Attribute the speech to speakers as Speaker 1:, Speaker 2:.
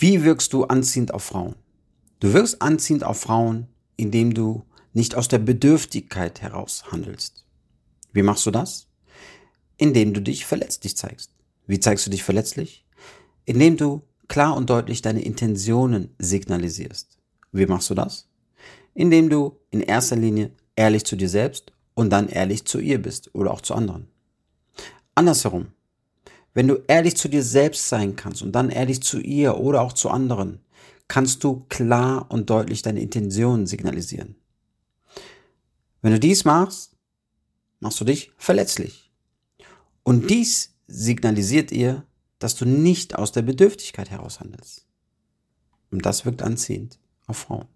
Speaker 1: Wie wirkst du anziehend auf Frauen? Du wirkst anziehend auf Frauen, indem du nicht aus der Bedürftigkeit heraus handelst. Wie machst du das? Indem du dich verletzlich zeigst. Wie zeigst du dich verletzlich? Indem du klar und deutlich deine Intentionen signalisierst. Wie machst du das? Indem du in erster Linie ehrlich zu dir selbst und dann ehrlich zu ihr bist oder auch zu anderen. Andersherum, wenn du ehrlich zu dir selbst sein kannst und dann ehrlich zu ihr oder auch zu anderen, kannst du klar und deutlich deine Intentionen signalisieren. Wenn du dies machst, machst du dich verletzlich. Und dies signalisiert ihr, dass du nicht aus der Bedürftigkeit heraus handelst. Und das wirkt anziehend auf Frauen.